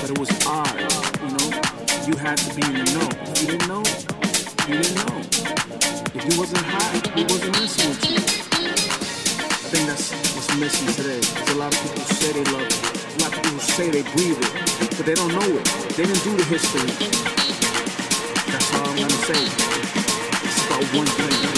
But it was odd, you know. You had to be in the know. You didn't know, you didn't know. If you wasn't high, he wasn't messing with you. I think that's what's missing today. A lot of people say they love it. A lot of people say they breathe it, but they don't know it. They didn't do the history. That's all I'm gonna say. It's about one thing.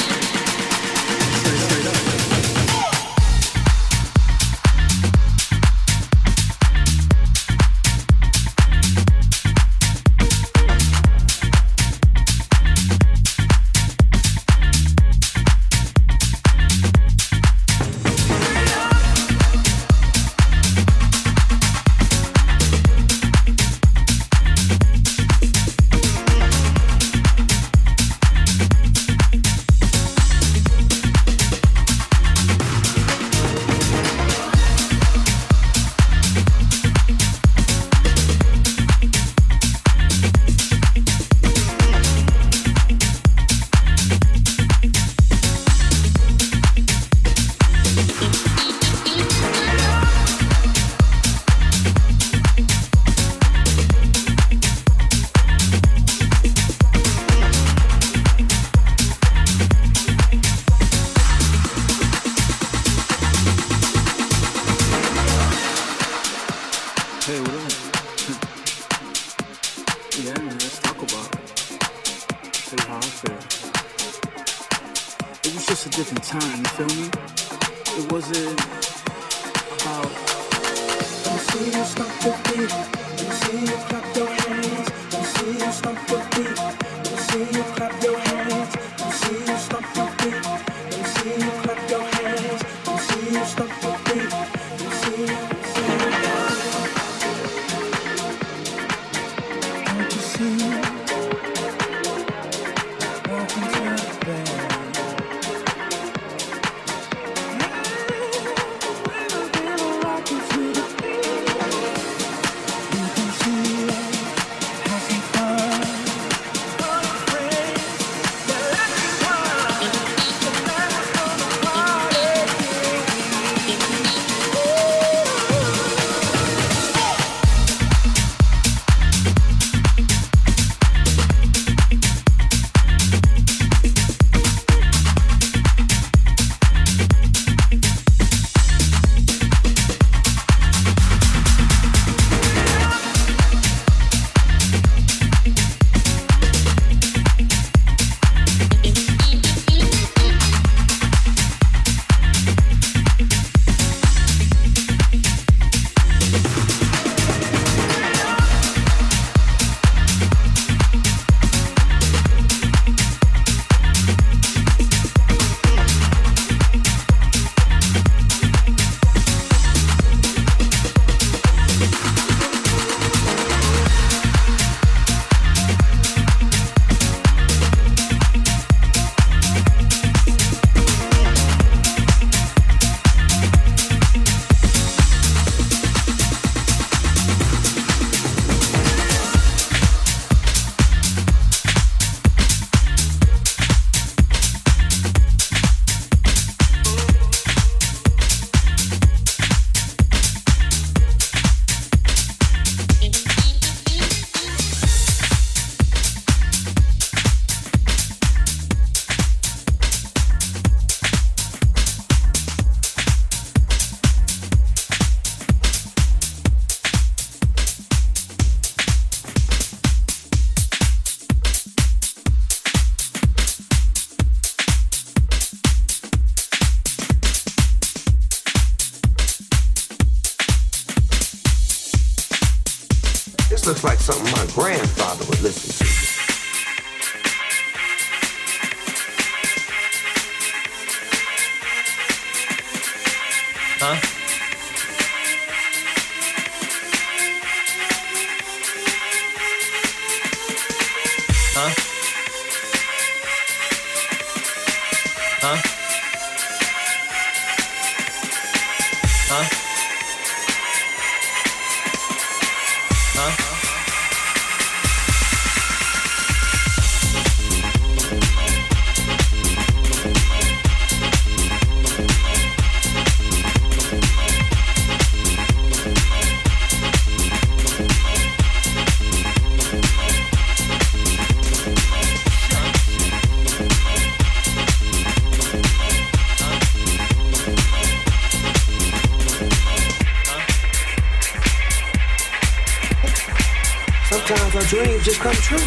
Dreams just come true.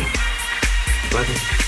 Brother.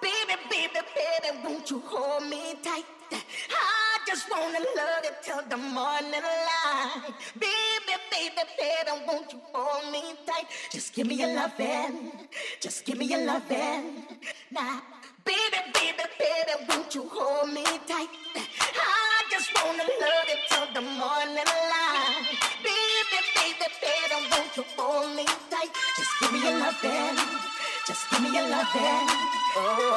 Baby, baby, baby, won't you hold me tight? I just wanna love you till the morning light. Baby, baby, baby, won't you hold me tight? Just give me your loving, just give me your loving. Now, baby, baby, baby, won't you hold me tight? I just wanna love you till the morning light. Baby, baby, baby, won't you hold me tight? Just give me your loving, just give me your loving. Oh.